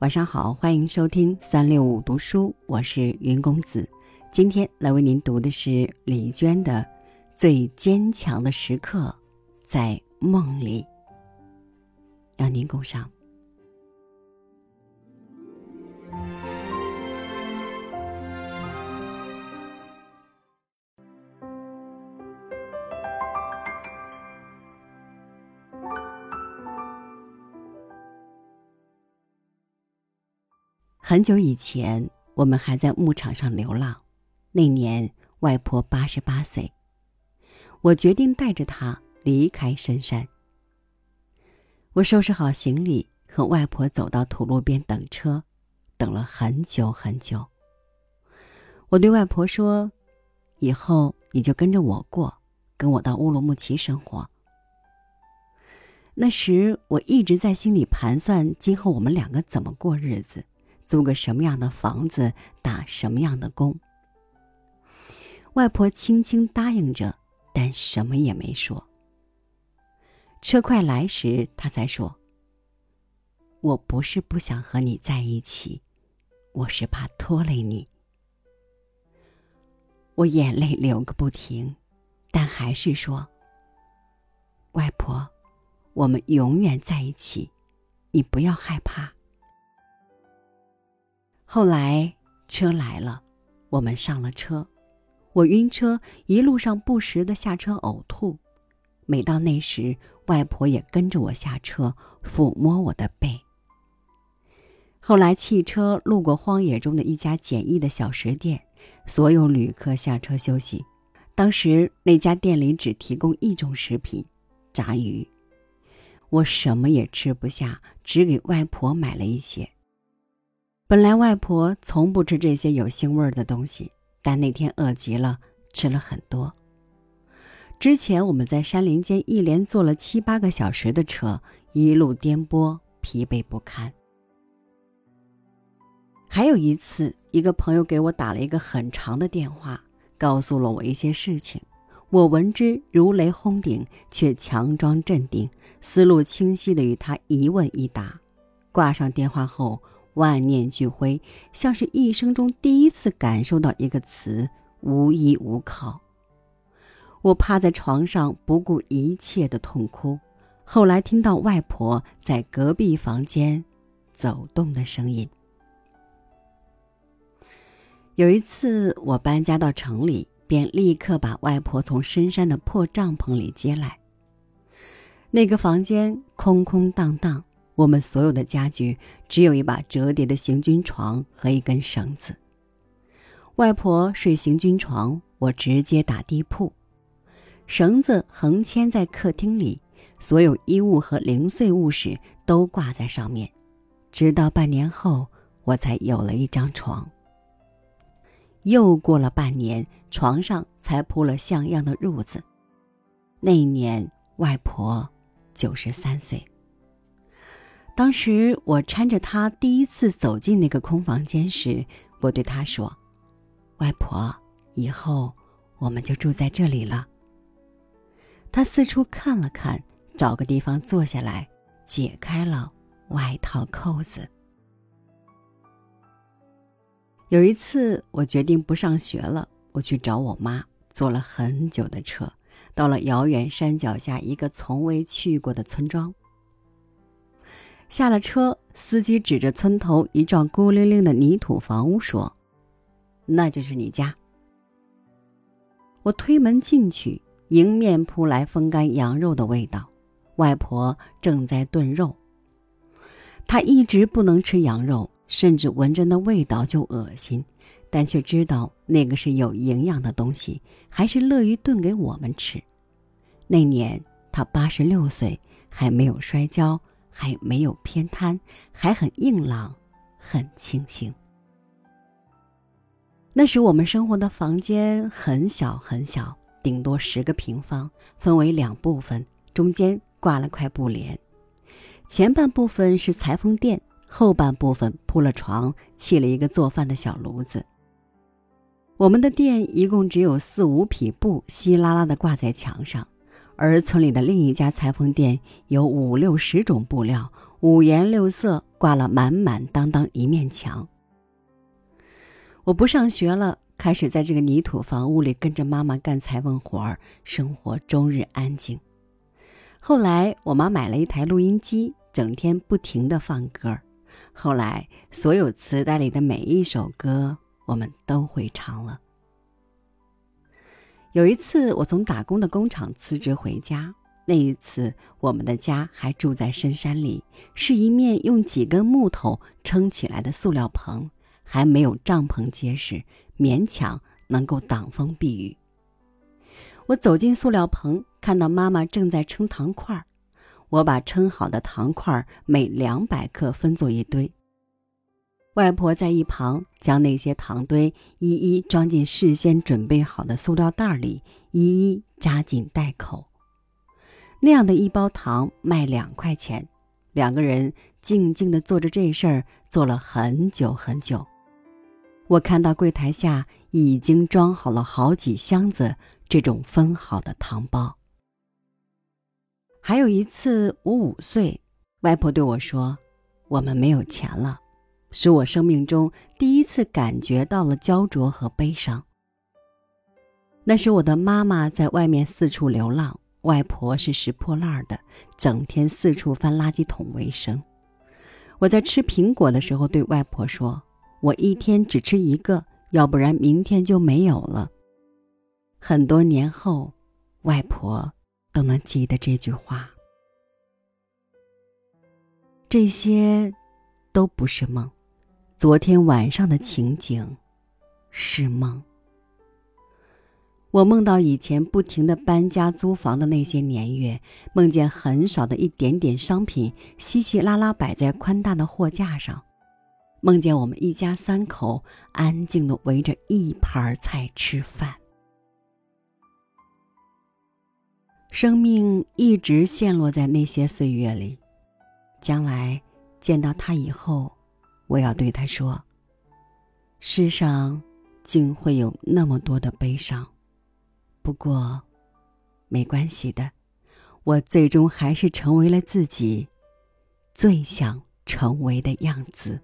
晚上好，欢迎收听三六五读书，我是云公子。今天来为您读的是李娟的《最坚强的时刻在梦里》，让您共赏。很久以前，我们还在牧场上流浪。那年，外婆八十八岁。我决定带着她离开深山。我收拾好行李，和外婆走到土路边等车，等了很久很久。我对外婆说：“以后你就跟着我过，跟我到乌鲁木齐生活。”那时，我一直在心里盘算今后我们两个怎么过日子。租个什么样的房子，打什么样的工。外婆轻轻答应着，但什么也没说。车快来时，她才说：“我不是不想和你在一起，我是怕拖累你。”我眼泪流个不停，但还是说：“外婆，我们永远在一起，你不要害怕。”后来车来了，我们上了车。我晕车，一路上不时的下车呕吐。每到那时，外婆也跟着我下车，抚摸我的背。后来汽车路过荒野中的一家简易的小食店，所有旅客下车休息。当时那家店里只提供一种食品——炸鱼。我什么也吃不下，只给外婆买了一些。本来外婆从不吃这些有腥味儿的东西，但那天饿极了，吃了很多。之前我们在山林间一连坐了七八个小时的车，一路颠簸，疲惫不堪。还有一次，一个朋友给我打了一个很长的电话，告诉了我一些事情，我闻之如雷轰顶，却强装镇定，思路清晰的与他一问一答。挂上电话后。万念俱灰，像是一生中第一次感受到一个词无依无靠。我趴在床上，不顾一切的痛哭。后来听到外婆在隔壁房间走动的声音。有一次我搬家到城里，便立刻把外婆从深山的破帐篷里接来。那个房间空空荡荡。我们所有的家具只有一把折叠的行军床和一根绳子。外婆睡行军床，我直接打地铺，绳子横牵在客厅里，所有衣物和零碎物事都挂在上面。直到半年后，我才有了一张床。又过了半年，床上才铺了像样的褥子。那一年，外婆九十三岁。当时我搀着他第一次走进那个空房间时，我对他说：“外婆，以后我们就住在这里了。”他四处看了看，找个地方坐下来，解开了外套扣子。有一次，我决定不上学了，我去找我妈，坐了很久的车，到了遥远山脚下一个从未去过的村庄。下了车，司机指着村头一幢孤零零的泥土房屋说：“那就是你家。”我推门进去，迎面扑来风干羊肉的味道。外婆正在炖肉。她一直不能吃羊肉，甚至闻着那味道就恶心，但却知道那个是有营养的东西，还是乐于炖给我们吃。那年她八十六岁，还没有摔跤。还没有偏瘫，还很硬朗，很清醒。那时我们生活的房间很小很小，顶多十个平方，分为两部分，中间挂了块布帘。前半部分是裁缝店，后半部分铺了床，砌了一个做饭的小炉子。我们的店一共只有四五匹布，稀拉拉的挂在墙上。而村里的另一家裁缝店有五六十种布料，五颜六色，挂了满满当当一面墙。我不上学了，开始在这个泥土房屋里跟着妈妈干裁缝活儿，生活终日安静。后来我妈买了一台录音机，整天不停的放歌。后来所有磁带里的每一首歌，我们都会唱了。有一次，我从打工的工厂辞职回家。那一次，我们的家还住在深山里，是一面用几根木头撑起来的塑料棚，还没有帐篷结实，勉强能够挡风避雨。我走进塑料棚，看到妈妈正在称糖块儿。我把称好的糖块儿每两百克分作一堆。外婆在一旁将那些糖堆一一装进事先准备好的塑料袋里，一一扎紧袋口。那样的一包糖卖两块钱，两个人静静地做着这事儿，做了很久很久。我看到柜台下已经装好了好几箱子这种分好的糖包。还有一次，我五岁，外婆对我说：“我们没有钱了。”使我生命中第一次感觉到了焦灼和悲伤。那时我的妈妈在外面四处流浪。外婆是拾破烂的，整天四处翻垃圾桶为生。我在吃苹果的时候对外婆说：“我一天只吃一个，要不然明天就没有了。”很多年后，外婆都能记得这句话。这些都不是梦，昨天晚上的情景是梦。我梦到以前不停的搬家租房的那些年月，梦见很少的一点点商品稀稀拉拉摆在宽大的货架上，梦见我们一家三口安静的围着一盘菜吃饭。生命一直陷落在那些岁月里，将来见到他以后，我要对他说：世上竟会有那么多的悲伤。不过，没关系的，我最终还是成为了自己最想成为的样子。